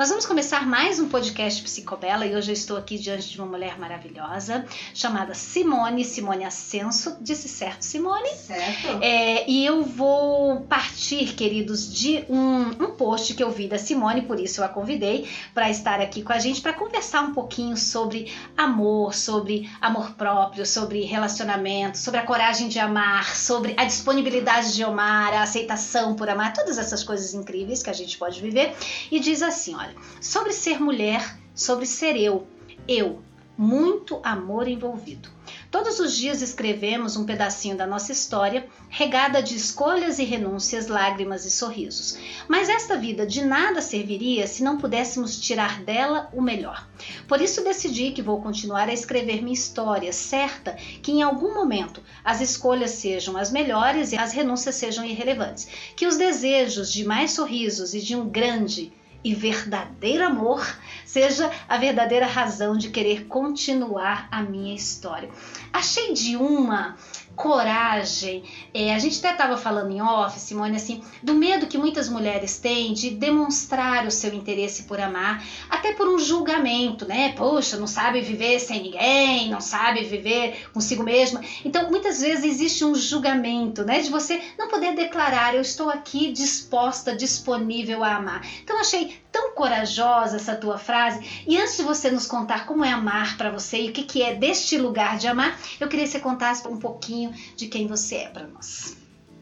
Nós vamos começar mais um podcast Psicobela e hoje eu estou aqui diante de uma mulher maravilhosa chamada Simone, Simone Ascenso. Disse certo, Simone? Certo. É, e eu vou partir, queridos, de um, um post que eu vi da Simone, por isso eu a convidei para estar aqui com a gente para conversar um pouquinho sobre amor, sobre amor próprio, sobre relacionamento, sobre a coragem de amar, sobre a disponibilidade de amar, a aceitação por amar, todas essas coisas incríveis que a gente pode viver. E diz assim: olha sobre ser mulher, sobre ser eu. Eu, muito amor envolvido. Todos os dias escrevemos um pedacinho da nossa história, regada de escolhas e renúncias, lágrimas e sorrisos. Mas esta vida de nada serviria se não pudéssemos tirar dela o melhor. Por isso decidi que vou continuar a escrever minha história, certa que em algum momento as escolhas sejam as melhores e as renúncias sejam irrelevantes. Que os desejos de mais sorrisos e de um grande e verdadeiro amor seja a verdadeira razão de querer continuar a minha história. Achei de uma coragem. É, a gente até estava falando em off, Simone, assim, do medo que muitas mulheres têm de demonstrar o seu interesse por amar, até por um julgamento, né? Poxa, não sabe viver sem ninguém, não sabe viver consigo mesma. Então, muitas vezes existe um julgamento, né? De você não poder declarar, eu estou aqui disposta, disponível a amar. Então, achei tão corajosa essa tua frase. E antes de você nos contar como é amar para você e o que, que é deste lugar de amar, eu queria que você contasse um pouquinho de quem você é para nós.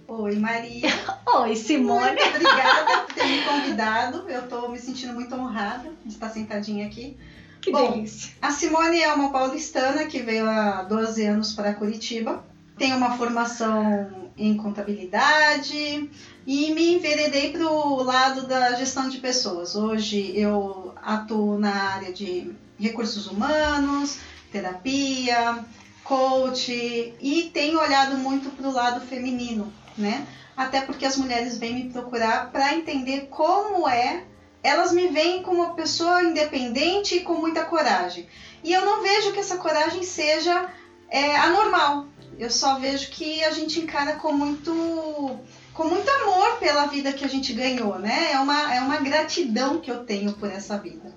Oi, Maria. Oi, Simone. Muito obrigada por ter me convidado. Eu estou me sentindo muito honrada de estar sentadinha aqui. Que Bom, delícia. A Simone é uma paulistana que veio há 12 anos para Curitiba. Tem uma formação em contabilidade e me enveredei para o lado da gestão de pessoas. Hoje eu atuo na área de recursos humanos, terapia, coach e tenho olhado muito para o lado feminino, né? Até porque as mulheres vêm me procurar para entender como é. Elas me veem como uma pessoa independente e com muita coragem. E eu não vejo que essa coragem seja é, anormal. Eu só vejo que a gente encara com muito, com muito amor pela vida que a gente ganhou, né? É uma, é uma gratidão que eu tenho por essa vida.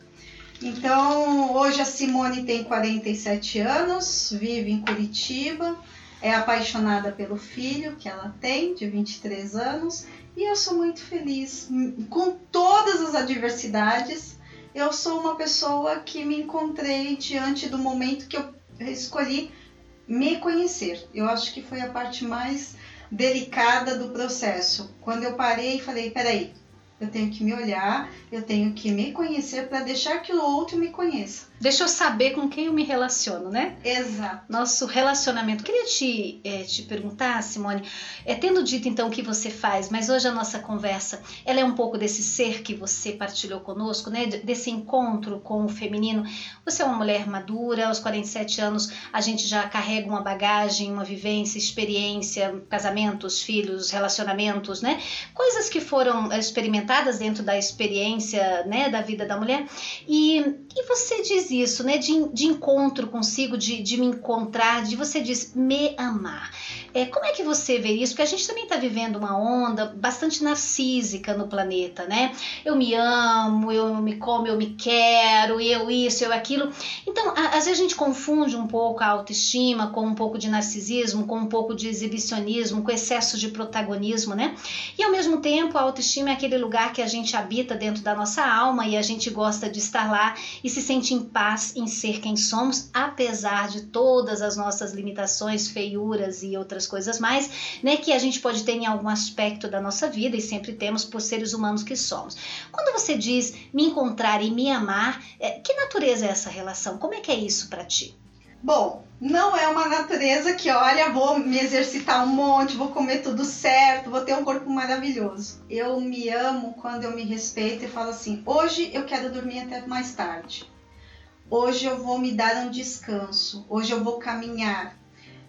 Então, hoje a Simone tem 47 anos, vive em Curitiba, é apaixonada pelo filho que ela tem, de 23 anos, e eu sou muito feliz. Com todas as adversidades, eu sou uma pessoa que me encontrei diante do momento que eu escolhi me conhecer. Eu acho que foi a parte mais delicada do processo. Quando eu parei e falei, peraí, eu tenho que me olhar, eu tenho que me conhecer para deixar que o outro me conheça. Deixa eu saber com quem eu me relaciono, né? Exato. Nosso relacionamento. Queria te, é, te perguntar, Simone, é, tendo dito então o que você faz, mas hoje a nossa conversa, ela é um pouco desse ser que você partilhou conosco, né? Desse encontro com o feminino. Você é uma mulher madura, aos 47 anos a gente já carrega uma bagagem, uma vivência, experiência, casamentos, filhos, relacionamentos, né? Coisas que foram experimentadas dentro da experiência, né, da vida da mulher. E, e você diz isso, né? De, de encontro consigo, de, de me encontrar, de você diz me amar. É, como é que você vê isso? Porque a gente também está vivendo uma onda bastante narcísica no planeta, né? Eu me amo, eu me como, eu me quero, eu isso, eu aquilo. Então, a, às vezes a gente confunde um pouco a autoestima com um pouco de narcisismo, com um pouco de exibicionismo, com excesso de protagonismo, né? E ao mesmo tempo, a autoestima é aquele lugar que a gente habita dentro da nossa alma e a gente gosta de estar lá e se sente em paz em ser quem somos, apesar de todas as nossas limitações, feiuras e outras coisas mais, né, que a gente pode ter em algum aspecto da nossa vida e sempre temos por seres humanos que somos. Quando você diz me encontrar e me amar, é, que natureza é essa relação? Como é que é isso para ti? Bom, não é uma natureza que, olha, vou me exercitar um monte, vou comer tudo certo, vou ter um corpo maravilhoso. Eu me amo quando eu me respeito e falo assim: hoje eu quero dormir até mais tarde. Hoje eu vou me dar um descanso. Hoje eu vou caminhar.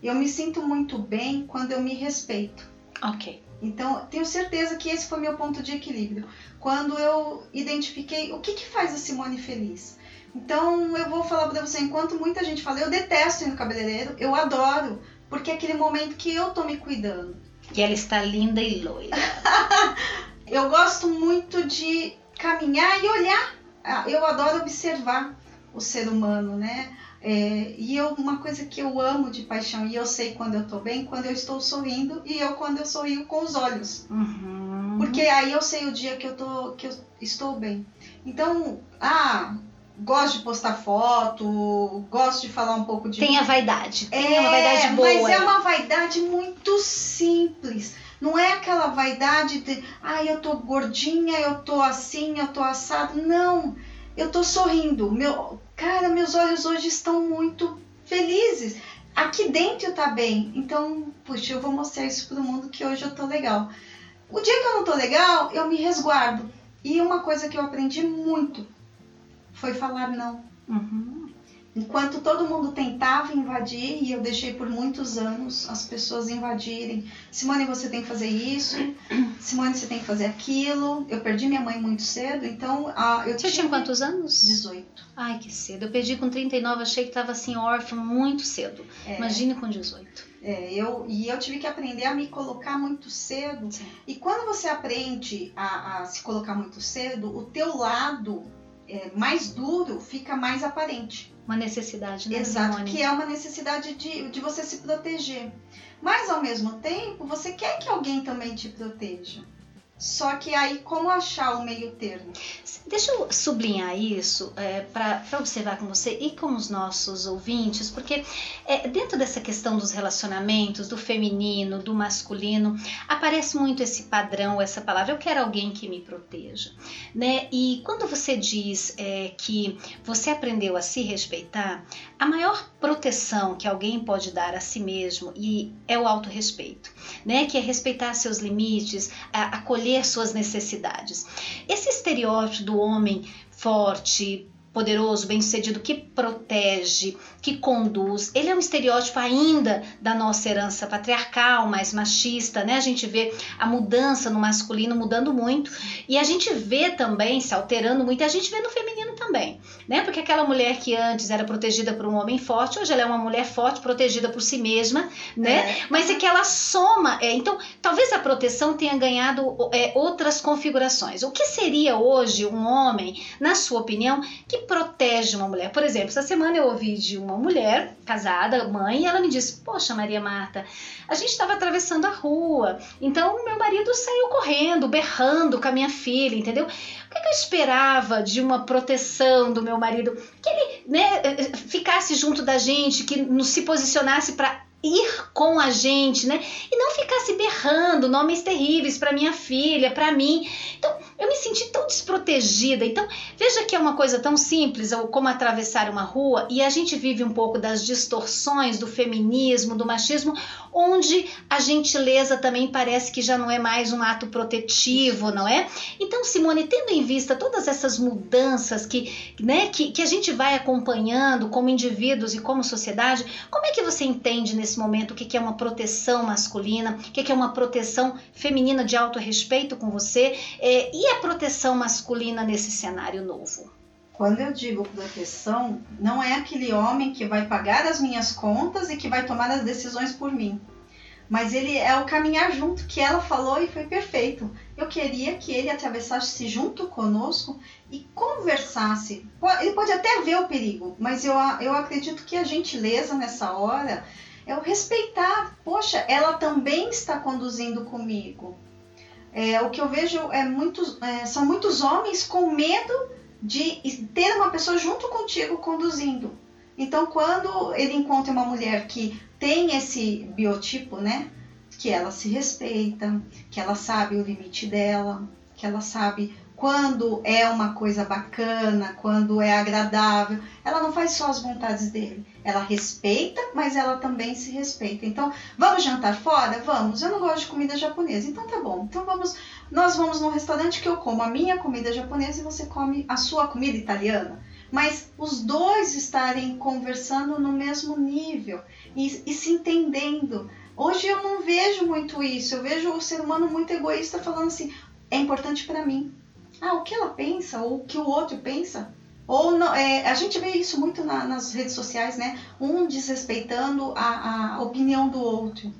Eu me sinto muito bem quando eu me respeito. Ok. Então, tenho certeza que esse foi meu ponto de equilíbrio. Quando eu identifiquei o que, que faz a Simone feliz. Então, eu vou falar para você, enquanto muita gente fala, eu detesto ir no cabeleireiro, eu adoro, porque é aquele momento que eu tô me cuidando. E ela está linda e loira. eu gosto muito de caminhar e olhar. Ah, eu adoro observar o ser humano, né? É, e eu, uma coisa que eu amo de paixão, e eu sei quando eu tô bem, quando eu estou sorrindo, e eu quando eu sorrio com os olhos. Uhum. Porque aí eu sei o dia que eu, tô, que eu estou bem. Então, ah, gosto de postar foto, gosto de falar um pouco de. Tem a vaidade. Tem é, uma vaidade boa. Mas é uma vaidade muito simples. Não é aquela vaidade de, ah, eu tô gordinha, eu tô assim, eu tô assado. Não. Eu tô sorrindo. Meu, cara, meus olhos hoje estão muito felizes. Aqui dentro tá bem. Então, puxa, eu vou mostrar isso pro mundo que hoje eu tô legal. O dia que eu não tô legal, eu me resguardo. E uma coisa que eu aprendi muito foi falar não. Uhum. Enquanto todo mundo tentava invadir, e eu deixei por muitos anos as pessoas invadirem. Simone, você tem que fazer isso. Simone, você tem que fazer aquilo. Eu perdi minha mãe muito cedo, então ah, eu Você tinha quantos anos? 18. Ai, que cedo. Eu perdi com 39, achei que estava assim órfã muito cedo. É. Imagine com 18. É, eu, e eu tive que aprender a me colocar muito cedo. Sim. E quando você aprende a, a se colocar muito cedo, o teu lado é, mais duro fica mais aparente. Uma necessidade, né, Exato, Simone? que é uma necessidade de, de você se proteger. Mas ao mesmo tempo, você quer que alguém também te proteja. Só que aí, como achar o meio termo? Deixa eu sublinhar isso é, para observar com você e com os nossos ouvintes, porque é, dentro dessa questão dos relacionamentos, do feminino, do masculino, aparece muito esse padrão, essa palavra, eu quero alguém que me proteja. Né? E quando você diz é, que você aprendeu a se respeitar, a maior proteção que alguém pode dar a si mesmo e é o autorrespeito, né? que é respeitar seus limites, acolher suas necessidades. Esse estereótipo do homem forte, poderoso, bem-sucedido, que protege, que conduz, ele é um estereótipo ainda da nossa herança patriarcal, mais machista, né? A gente vê a mudança no masculino mudando muito e a gente vê também se alterando muito, e a gente vê no feminino também, né? Porque aquela mulher que antes era protegida por um homem forte, hoje ela é uma mulher forte, protegida por si mesma, né? É. Mas é que ela soma. é, então, talvez a proteção tenha ganhado é, outras configurações. O que seria hoje um homem, na sua opinião, que protege uma mulher? Por exemplo, essa semana eu ouvi de uma mulher casada, mãe, e ela me disse: Poxa, Maria Marta, a gente estava atravessando a rua, então meu marido saiu correndo, berrando com a minha filha, entendeu? O que, que eu esperava de uma proteção do meu marido? Que ele né, ficasse junto da gente, que nos se posicionasse para ir com a gente, né? E não ficasse berrando nomes terríveis para minha filha, para mim. Então, eu me senti tão desprotegida. Então, veja que é uma coisa tão simples como atravessar uma rua e a gente vive um pouco das distorções do feminismo, do machismo, onde a gentileza também parece que já não é mais um ato protetivo, não é? Então, Simone, tendo em vista todas essas mudanças que, né, que, que a gente vai acompanhando como indivíduos e como sociedade, como é que você entende nesse momento o que é uma proteção masculina, o que que é uma proteção feminina de autorrespeito com você é, e a proteção masculina nesse cenário novo? Quando eu digo proteção, não é aquele homem que vai pagar as minhas contas e que vai tomar as decisões por mim. Mas ele é o caminhar junto, que ela falou e foi perfeito. Eu queria que ele atravessasse junto conosco e conversasse. Ele pode até ver o perigo, mas eu, eu acredito que a gentileza nessa hora é o respeitar. Poxa, ela também está conduzindo comigo. É, o que eu vejo é muitos, é, são muitos homens com medo de ter uma pessoa junto contigo conduzindo. Então, quando ele encontra uma mulher que tem esse biotipo, né? Que ela se respeita, que ela sabe o limite dela, que ela sabe quando é uma coisa bacana, quando é agradável. Ela não faz só as vontades dele. Ela respeita, mas ela também se respeita. Então, vamos jantar fora? Vamos. Eu não gosto de comida japonesa. Então tá bom. Então vamos. Nós vamos num restaurante que eu como a minha comida japonesa e você come a sua comida italiana. Mas os dois estarem conversando no mesmo nível e, e se entendendo. Hoje eu não vejo muito isso. Eu vejo o ser humano muito egoísta falando assim: é importante para mim. Ah, o que ela pensa ou o que o outro pensa. Ou não, é, a gente vê isso muito na, nas redes sociais, né? Um desrespeitando a, a opinião do outro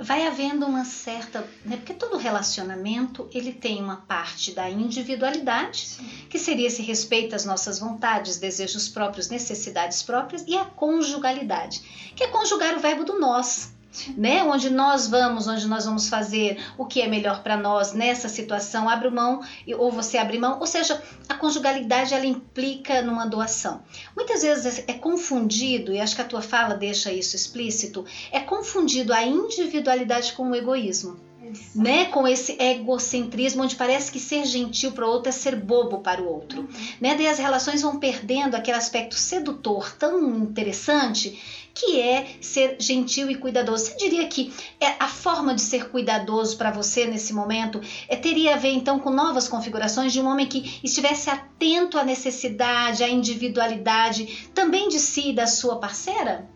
vai havendo uma certa, né, porque todo relacionamento ele tem uma parte da individualidade, Sim. que seria esse respeito às nossas vontades, desejos próprios, necessidades próprias, e a conjugalidade, que é conjugar o verbo do nós né? Onde nós vamos, onde nós vamos fazer o que é melhor para nós nessa situação, abre mão ou você abre mão, ou seja, a conjugalidade ela implica numa doação. Muitas vezes é confundido, e acho que a tua fala deixa isso explícito, é confundido a individualidade com o egoísmo né, com esse egocentrismo, onde parece que ser gentil para o outro é ser bobo para o outro. Uhum. Né? Daí as relações vão perdendo aquele aspecto sedutor tão interessante que é ser gentil e cuidadoso. Você diria que é a forma de ser cuidadoso para você nesse momento é, teria a ver então com novas configurações de um homem que estivesse atento à necessidade, à individualidade também de si e da sua parceira?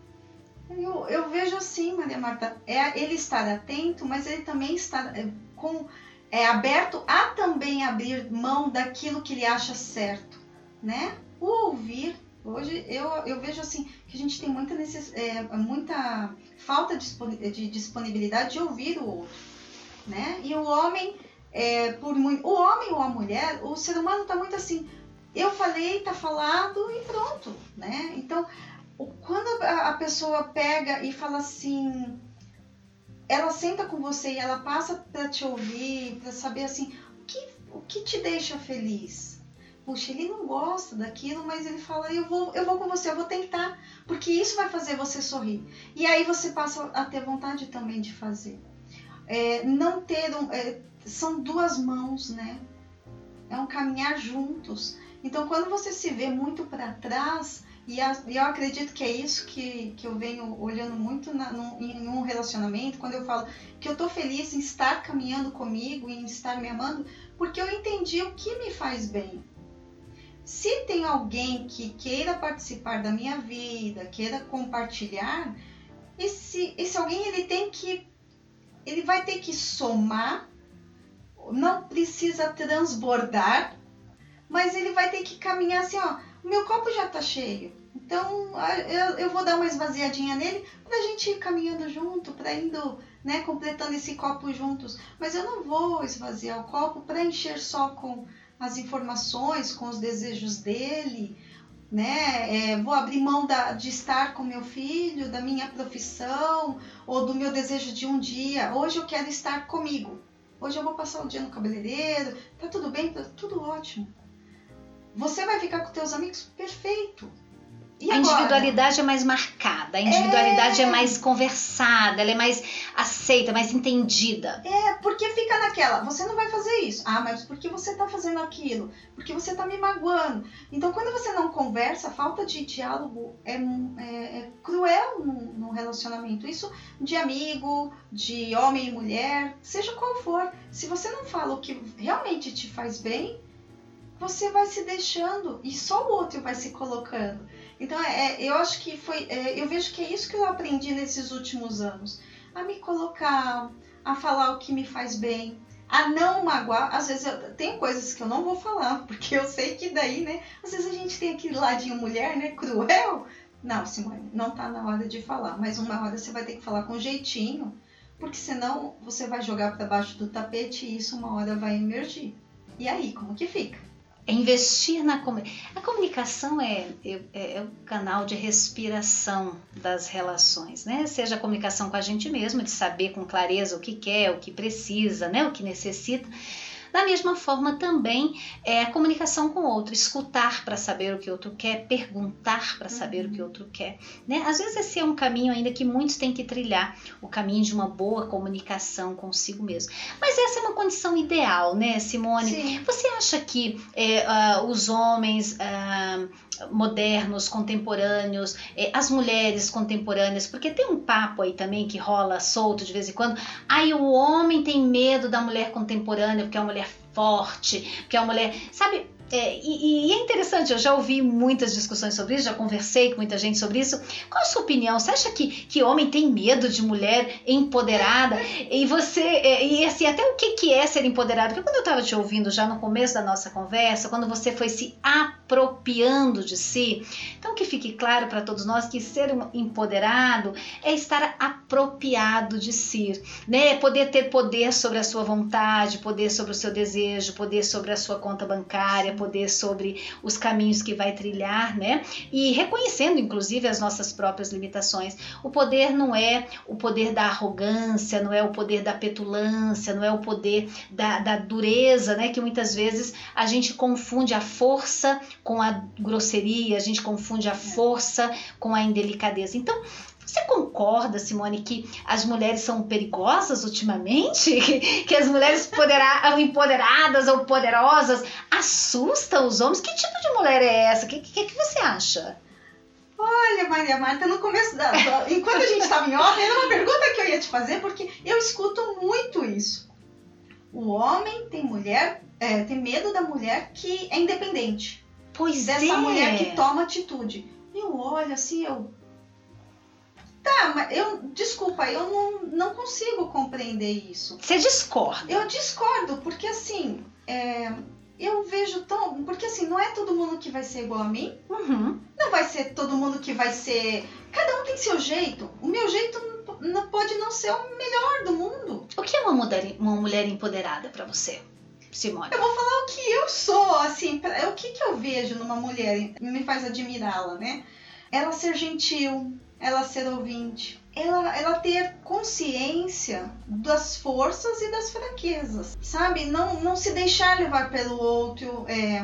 Eu, eu vejo assim, Maria Marta, é ele estar atento, mas ele também está é, com, é, aberto a também abrir mão daquilo que ele acha certo, né? O ouvir, hoje eu, eu vejo assim que a gente tem muita, necess, é, muita falta de disponibilidade de ouvir o outro, né? E o homem, é, por muito, o homem ou a mulher, o ser humano está muito assim, eu falei, tá falado e pronto, né? Então quando a pessoa pega e fala assim, ela senta com você e ela passa para te ouvir, para saber assim, o que, o que te deixa feliz? Puxa, ele não gosta daquilo, mas ele fala, eu vou, eu vou com você, eu vou tentar, porque isso vai fazer você sorrir. E aí você passa a ter vontade também de fazer. É, não ter um, é, são duas mãos, né? É um caminhar juntos. Então, quando você se vê muito para trás, e, eu acredito que é isso que, que eu venho olhando muito na, em um relacionamento, quando eu falo que eu tô feliz em estar caminhando comigo, em estar me amando, porque eu entendi o que me faz bem. Se tem alguém que queira participar da minha vida, queira compartilhar, esse, esse alguém ele tem que. Ele vai ter que somar, não precisa transbordar, mas ele vai ter que caminhar assim, ó meu copo já tá cheio. Então eu, eu vou dar uma esvaziadinha nele pra gente ir caminhando junto, pra indo, né, completando esse copo juntos. Mas eu não vou esvaziar o copo para encher só com as informações, com os desejos dele, né? É, vou abrir mão da, de estar com meu filho, da minha profissão ou do meu desejo de um dia. Hoje eu quero estar comigo. Hoje eu vou passar o dia no cabeleireiro. Tá tudo bem? Tá tudo ótimo. Você vai ficar com teus amigos? Perfeito. E a agora? individualidade é mais marcada, a individualidade é... é... mais conversada, ela é mais aceita, mais entendida. É, porque fica naquela, você não vai fazer isso. Ah, mas por que você tá fazendo aquilo? Porque você tá me magoando. Então, quando você não conversa, a falta de diálogo é, é, é cruel no, no relacionamento. Isso de amigo, de homem e mulher, seja qual for. Se você não fala o que realmente te faz bem, você vai se deixando e só o outro vai se colocando. Então, é, é, eu acho que foi. É, eu vejo que é isso que eu aprendi nesses últimos anos. A me colocar, a falar o que me faz bem, a não magoar. Às vezes eu tenho coisas que eu não vou falar, porque eu sei que daí, né? Às vezes a gente tem aquele ladinho mulher, né? Cruel. Não, Simone, não tá na hora de falar. Mas uma hora você vai ter que falar com jeitinho, porque senão você vai jogar para baixo do tapete e isso uma hora vai emergir. E aí, como que fica? É investir na comunicação. A comunicação é, é, é, o canal de respiração das relações, né? Seja a comunicação com a gente mesmo, de saber com clareza o que quer, o que precisa, né? o que necessita da mesma forma, também é a comunicação com o outro, escutar para saber o que o outro quer, perguntar para saber uhum. o que o uhum. outro quer. Né? Às vezes esse é um caminho ainda que muitos têm que trilhar, o caminho de uma boa comunicação consigo mesmo. Mas essa é uma condição ideal, né, Simone? Sim. Você acha que é, uh, os homens uh, modernos, contemporâneos, é, as mulheres contemporâneas, porque tem um papo aí também que rola solto de vez em quando. Aí o homem tem medo da mulher contemporânea porque é uma mulher forte, porque é uma mulher, sabe? É, e, e, é interessante, eu já ouvi muitas discussões sobre isso, já conversei com muita gente sobre isso. Qual a sua opinião? Você acha que, que homem tem medo de mulher empoderada? E você, é, e assim, até o que, que é ser empoderado? Porque quando eu estava te ouvindo já no começo da nossa conversa, quando você foi se apropriando de si, então que fique claro para todos nós que ser empoderado é estar apropriado de si, né? É poder ter poder sobre a sua vontade, poder sobre o seu desejo, poder sobre a sua conta bancária, poder sobre os caminhos que vai trilhar, né? E reconhecendo, inclusive, as nossas próprias limitações. O poder não é o poder da arrogância, não é o poder da petulância, não é o poder da, da dureza, né? Que muitas vezes a gente confunde a força com a grosseria, a gente confunde a força com a indelicadeza. Então, você concorda, Simone, que as mulheres são perigosas ultimamente? Que as mulheres podera, empoderadas ou poderosas assustam os homens? Que tipo de mulher é essa? O que, que, que, você acha? Olha, Maria Marta, no começo da. Enquanto a gente estava em off, era uma pergunta que eu ia te fazer, porque eu escuto muito isso. O homem tem mulher, é, tem medo da mulher que é independente. Pois dessa é. Dessa mulher que toma atitude. Eu olho assim, eu Tá, mas eu. Desculpa, eu não, não consigo compreender isso. Você discorda? Eu discordo, porque assim. É, eu vejo tão. Porque assim, não é todo mundo que vai ser igual a mim. Uhum. Não vai ser todo mundo que vai ser. Cada um tem seu jeito. O meu jeito não, pode não ser o melhor do mundo. O que é uma mulher, uma mulher empoderada para você? Simone. Eu vou falar o que eu sou, assim, pra, o que, que eu vejo numa mulher me faz admirá-la, né? Ela ser gentil, ela ser ouvinte, ela, ela ter consciência das forças e das fraquezas, sabe? Não, não se deixar levar pelo outro, é,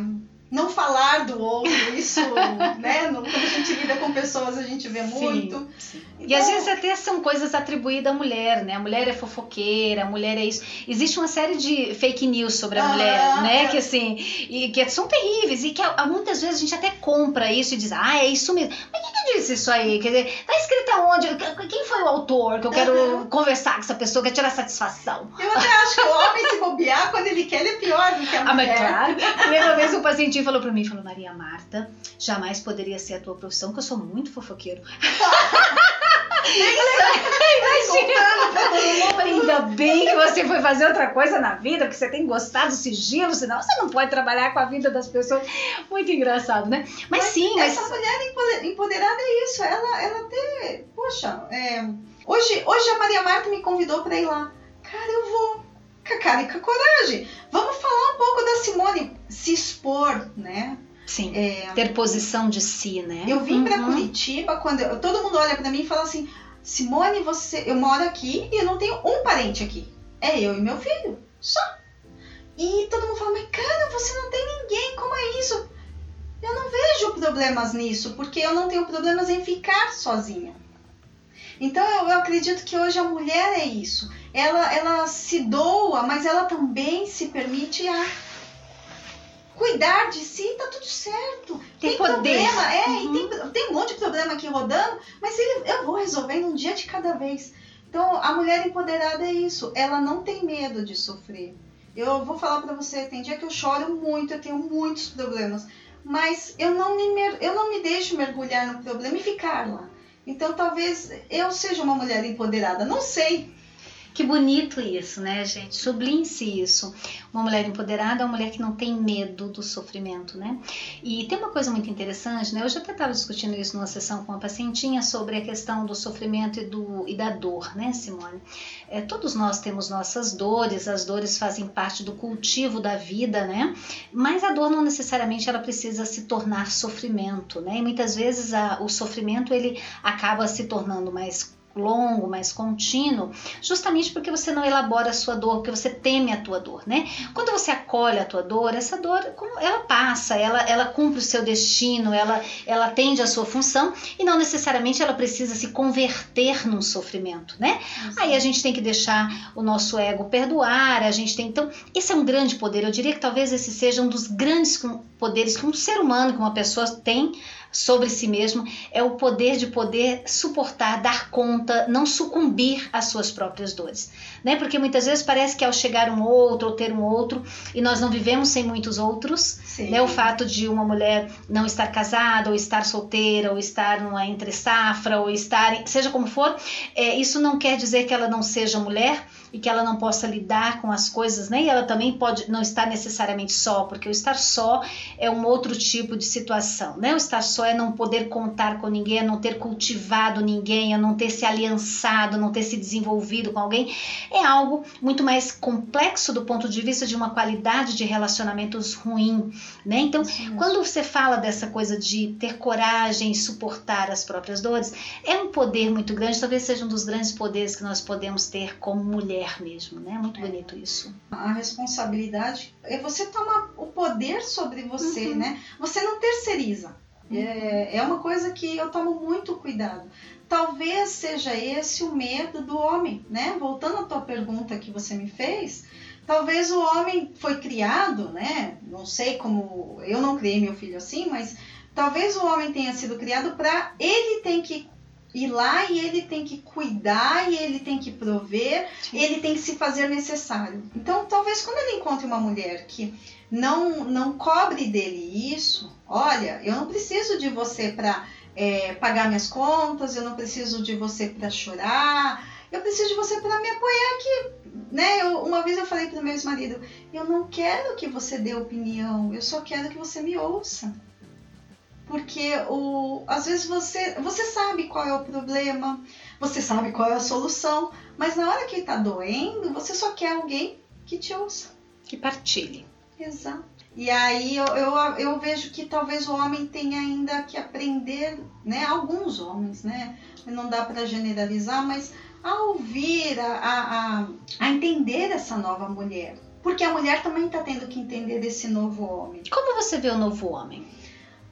não falar do outro, isso, né? Quando a gente lida com pessoas, a gente vê muito. Sim. Então, e às vezes até são coisas atribuídas à mulher, né? A mulher é fofoqueira, a mulher é isso. Existe uma série de fake news sobre a ah, mulher, né? É. Que assim, e que são terríveis e que muitas vezes a gente até compra isso e diz, ah, é isso mesmo. Mas quem que disse isso aí? Quer dizer, tá escrito aonde? Quem foi o autor que eu quero uhum. conversar com essa pessoa, quer tirar satisfação? Eu até acho que o homem se bobear, quando ele quer, ele é pior do que a mulher. Ah, mas claro. Lembra vez um paciente falou para mim, falou, Maria Marta, jamais poderia ser a tua profissão, que eu sou muito fofoqueiro. Ainda bem que você foi fazer outra coisa na vida, que você tem gostado do sigilo, senão você não pode trabalhar com a vida das pessoas. Muito engraçado, né? Mas, mas sim, essa mas... mulher empoderada é isso. Ela, ela até. Poxa, é... hoje, hoje a Maria Marta me convidou para ir lá. Cara, eu vou com a cara e com a coragem. Vamos falar um pouco da Simone se expor, né? Sim. É, ter posição de si, né? Eu vim uhum. para Curitiba quando eu, todo mundo olha para mim e fala assim: Simone, você, eu moro aqui e eu não tenho um parente aqui. É eu e meu filho, só. E todo mundo fala: Mas cara, você não tem ninguém, como é isso? Eu não vejo problemas nisso, porque eu não tenho problemas em ficar sozinha. Então eu, eu acredito que hoje a mulher é isso ela, ela se doa, mas ela também se permite a cuidar de si, tá tudo certo. Tem, tem problema, é, uhum. tem, tem um monte de problema aqui rodando, mas ele, eu vou resolvendo um dia de cada vez. Então, a mulher empoderada é isso, ela não tem medo de sofrer. Eu vou falar para você, tem dia que eu choro muito, eu tenho muitos problemas, mas eu não me, eu não me deixo mergulhar no problema e ficar lá. Então, talvez eu seja uma mulher empoderada, não sei, que bonito isso, né, gente? Sublime-se isso. Uma mulher empoderada é uma mulher que não tem medo do sofrimento, né? E tem uma coisa muito interessante, né? Eu já até estava discutindo isso numa sessão com uma pacientinha sobre a questão do sofrimento e, do, e da dor, né, Simone? É, todos nós temos nossas dores, as dores fazem parte do cultivo da vida, né? Mas a dor não necessariamente ela precisa se tornar sofrimento, né? E muitas vezes a, o sofrimento ele acaba se tornando mais longo, mais contínuo, justamente porque você não elabora a sua dor, porque você teme a tua dor, né? Quando você acolhe a tua dor, essa dor, ela passa, ela, ela cumpre o seu destino, ela, ela atende a sua função e não necessariamente ela precisa se converter num sofrimento, né? Aí a gente tem que deixar o nosso ego perdoar, a gente tem, então, esse é um grande poder, eu diria que talvez esse seja um dos grandes poderes que um ser humano, que uma pessoa tem sobre si mesmo é o poder de poder suportar, dar conta, não sucumbir às suas próprias dores, né? Porque muitas vezes parece que ao chegar um outro ou ter um outro e nós não vivemos sem muitos outros, Sim. né? O fato de uma mulher não estar casada ou estar solteira ou estar numa entre safra ou estar, seja como for, é, isso não quer dizer que ela não seja mulher e que ela não possa lidar com as coisas, né? E ela também pode não estar necessariamente só, porque o estar só é um outro tipo de situação, né? O estar só é não poder contar com ninguém, é não ter cultivado ninguém, é não ter se aliançado, não ter se desenvolvido com alguém. É algo muito mais complexo do ponto de vista de uma qualidade de relacionamentos ruim, né? Então, Sim, quando você fala dessa coisa de ter coragem e suportar as próprias dores, é um poder muito grande, talvez seja um dos grandes poderes que nós podemos ter como mulher mulher mesmo, né? Muito é. bonito isso. A responsabilidade é você tomar o poder sobre você, uhum. né? Você não terceiriza. Uhum. É, é uma coisa que eu tomo muito cuidado. Talvez seja esse o medo do homem, né? Voltando à tua pergunta que você me fez, talvez o homem foi criado, né? Não sei como eu não criei meu filho assim, mas talvez o homem tenha sido criado para ele tem que ir lá e ele tem que cuidar e ele tem que prover, ele tem que se fazer necessário. Então, talvez quando ele encontre uma mulher que não não cobre dele isso, olha, eu não preciso de você para é, pagar minhas contas, eu não preciso de você para chorar, eu preciso de você para me apoiar aqui. Né? Eu, uma vez eu falei para o meu ex-marido, eu não quero que você dê opinião, eu só quero que você me ouça porque o, às vezes você, você sabe qual é o problema, você sabe qual é a solução, mas na hora que está doendo, você só quer alguém que te ouça. Que partilhe. Exato. E aí eu, eu, eu vejo que talvez o homem tenha ainda que aprender, né? Alguns homens, né? Não dá para generalizar, mas a ouvir, a, a, a entender essa nova mulher. Porque a mulher também está tendo que entender desse novo homem. Como você vê o novo homem?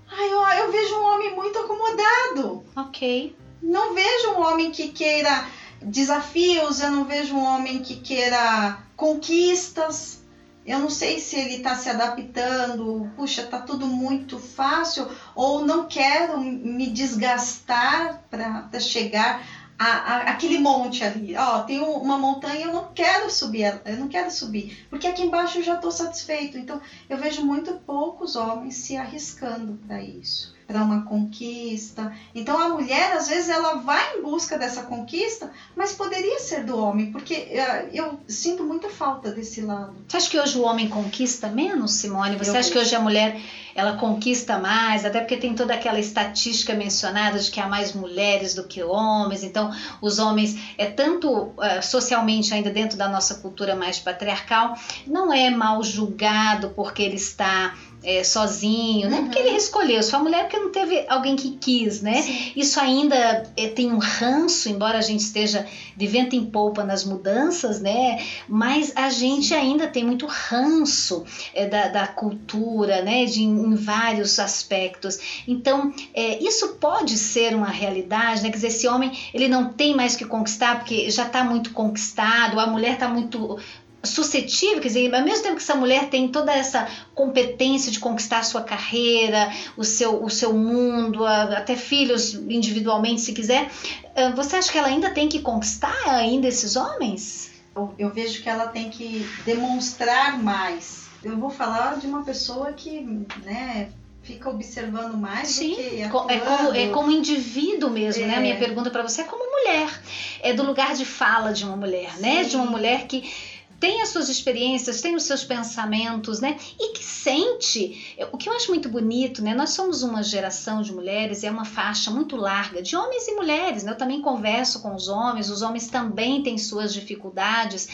Ai, eu, eu vejo um homem muito acomodado. Ok. Não vejo um homem que queira desafios, eu não vejo um homem que queira conquistas. Eu não sei se ele está se adaptando, puxa, tá tudo muito fácil, ou não quero me desgastar para chegar a, a, aquele monte ali. Ó, tem uma montanha, eu não quero subir, eu não quero subir, porque aqui embaixo eu já estou satisfeito. Então, eu vejo muito poucos homens se arriscando para isso para uma conquista. Então a mulher às vezes ela vai em busca dessa conquista, mas poderia ser do homem, porque uh, eu sinto muita falta desse lado. Você acha que hoje o homem conquista menos, Simone? Você eu acha que hoje a mulher ela conquista mais, até porque tem toda aquela estatística mencionada de que há mais mulheres do que homens, então os homens é tanto uh, socialmente ainda dentro da nossa cultura mais patriarcal, não é mal julgado porque ele está é, sozinho, né? Uhum. Porque ele escolheu. Se foi a mulher porque não teve alguém que quis, né? Sim. Isso ainda é, tem um ranço, embora a gente esteja de vento em polpa nas mudanças, né? Mas a gente ainda tem muito ranço é, da, da, cultura, né? De, em vários aspectos. Então, é, isso pode ser uma realidade, né? Quer dizer, esse homem ele não tem mais que conquistar porque já está muito conquistado, a mulher está muito suscetível, quer dizer, ao mesmo tempo que essa mulher tem toda essa competência de conquistar a sua carreira, o seu, o seu mundo, até filhos individualmente, se quiser, ah, você acha que ela ainda tem que conquistar ainda esses homens? Eu, eu vejo que ela tem que demonstrar mais. Eu vou falar de uma pessoa que, né, fica observando mais Sim, do que atuando. é como é como indivíduo mesmo, é. né? A minha é. pergunta para você é como mulher, é do lugar de fala de uma mulher, Sim. né? De uma mulher que tem as suas experiências, tem os seus pensamentos, né? E que sente. O que eu acho muito bonito, né? Nós somos uma geração de mulheres, é uma faixa muito larga de homens e mulheres, né? Eu também converso com os homens, os homens também têm suas dificuldades.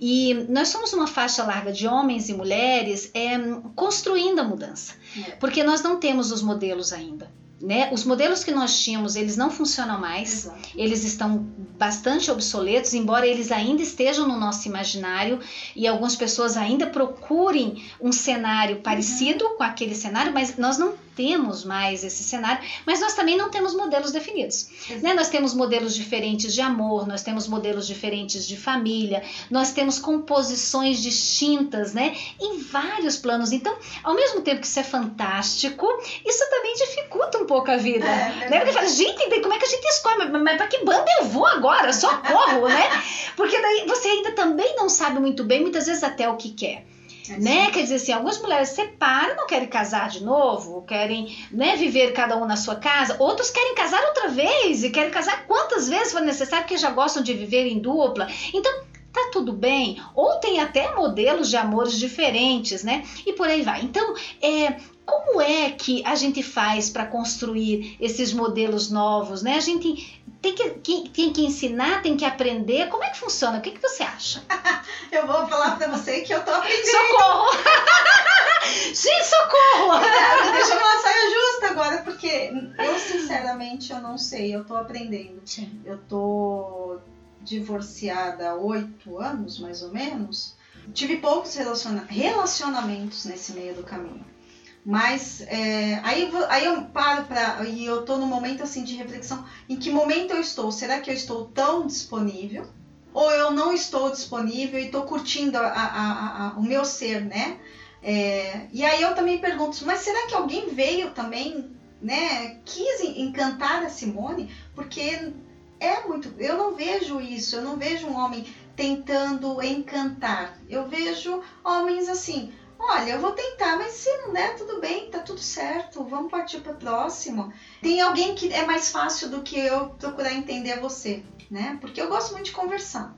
E nós somos uma faixa larga de homens e mulheres é, construindo a mudança, é. porque nós não temos os modelos ainda. Né? Os modelos que nós tínhamos, eles não funcionam mais, Exato. eles estão bastante obsoletos, embora eles ainda estejam no nosso imaginário e algumas pessoas ainda procurem um cenário parecido uhum. com aquele cenário, mas nós não temos mais esse cenário, mas nós também não temos modelos definidos. Né? Nós temos modelos diferentes de amor, nós temos modelos diferentes de família, nós temos composições distintas, né? Em vários planos. Então, ao mesmo tempo que isso é fantástico, isso também dificulta um pouco a vida. É, né? Porque fala, gente, como é que a gente escolhe? Mas, mas para que banda eu vou agora? Socorro, né? Porque daí você ainda também não sabe muito bem, muitas vezes até o que quer. É né? Quer dizer assim, algumas mulheres separam, não querem casar de novo, querem né, viver cada um na sua casa, outros querem casar outra vez e querem casar quantas vezes for necessário, porque já gostam de viver em dupla. Então, tá tudo bem, ou tem até modelos de amores diferentes, né? E por aí vai. Então, é, como é que a gente faz para construir esses modelos novos, né? A gente tem que, que, tem que ensinar, tem que aprender. Como é que funciona? O que, que você acha? eu vou falar para você que eu tô aprendendo. Socorro! Gente, socorro! Deixa eu uma saia justa agora, porque eu sinceramente eu não sei, eu tô aprendendo. Eu tô divorciada há oito anos, mais ou menos. Tive poucos relaciona relacionamentos nesse meio do caminho. Mas é, aí, aí eu paro para e eu tô no momento assim de reflexão. Em que momento eu estou? Será que eu estou tão disponível? Ou eu não estou disponível e estou curtindo a, a, a, o meu ser, né? É, e aí eu também pergunto, mas será que alguém veio também, né? Quis encantar a Simone? Porque é muito. Eu não vejo isso. Eu não vejo um homem tentando encantar. Eu vejo homens assim Olha, eu vou tentar, mas se não der, tudo bem, tá tudo certo, vamos partir para o próximo. Tem alguém que é mais fácil do que eu procurar entender você, né? Porque eu gosto muito de conversar,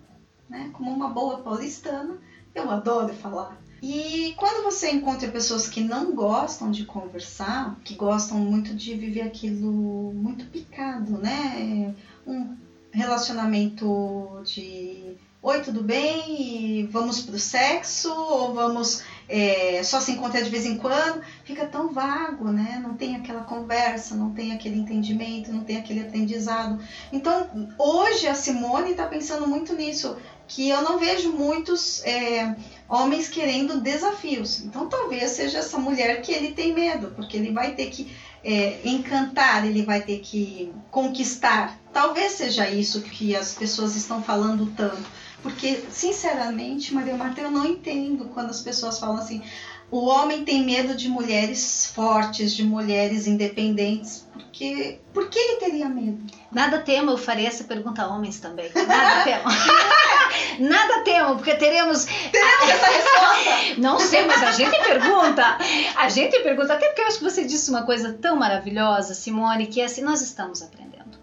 né? Como uma boa paulistana, eu adoro falar. E quando você encontra pessoas que não gostam de conversar, que gostam muito de viver aquilo muito picado, né? Um relacionamento de oi, tudo bem? Vamos pro sexo ou vamos é, só se encontrar de vez em quando, fica tão vago, né? Não tem aquela conversa, não tem aquele entendimento, não tem aquele aprendizado. Então, hoje a Simone está pensando muito nisso, que eu não vejo muitos é, homens querendo desafios. Então, talvez seja essa mulher que ele tem medo, porque ele vai ter que é, encantar, ele vai ter que conquistar. Talvez seja isso que as pessoas estão falando tanto porque, sinceramente, Maria Marta, eu não entendo quando as pessoas falam assim: o homem tem medo de mulheres fortes, de mulheres independentes, porque por que ele teria medo? Nada temo, eu farei essa pergunta a homens também. Nada temo. Nada temo, porque teremos. Teremos essa resposta! Não sei, mas a gente pergunta. A gente pergunta, até porque eu acho que você disse uma coisa tão maravilhosa, Simone, que é assim: nós estamos aprendendo.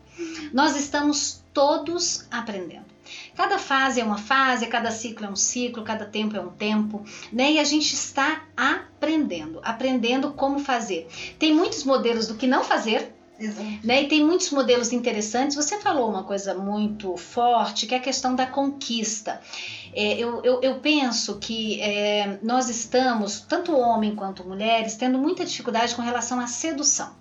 Nós estamos todos aprendendo. Cada fase é uma fase, cada ciclo é um ciclo, cada tempo é um tempo, né? E a gente está aprendendo, aprendendo como fazer. Tem muitos modelos do que não fazer, né? E tem muitos modelos interessantes. Você falou uma coisa muito forte, que é a questão da conquista. É, eu, eu, eu, penso que é, nós estamos, tanto homem quanto mulheres, tendo muita dificuldade com relação à sedução.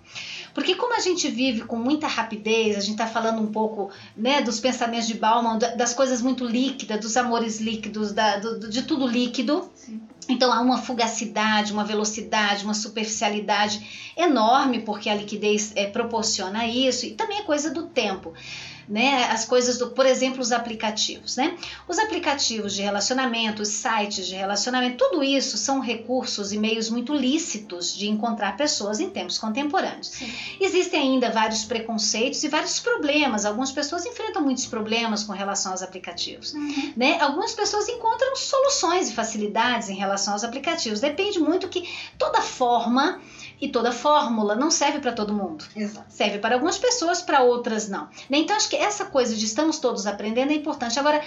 Porque como a gente vive com muita rapidez, a gente está falando um pouco né, dos pensamentos de Bauman, das coisas muito líquidas, dos amores líquidos, da, do, de tudo líquido. Sim. Então há uma fugacidade, uma velocidade, uma superficialidade enorme, porque a liquidez é, proporciona isso, e também é coisa do tempo né? As coisas do, por exemplo, os aplicativos, né? Os aplicativos de relacionamento, os sites de relacionamento, tudo isso são recursos e meios muito lícitos de encontrar pessoas em tempos contemporâneos. Sim. Existem ainda vários preconceitos e vários problemas. Algumas pessoas enfrentam muitos problemas com relação aos aplicativos, uhum. né? Algumas pessoas encontram soluções e facilidades em relação aos aplicativos. Depende muito que toda forma e toda fórmula não serve para todo mundo. Exato. Serve para algumas pessoas, para outras não. Então acho que essa coisa de estamos todos aprendendo é importante. Agora,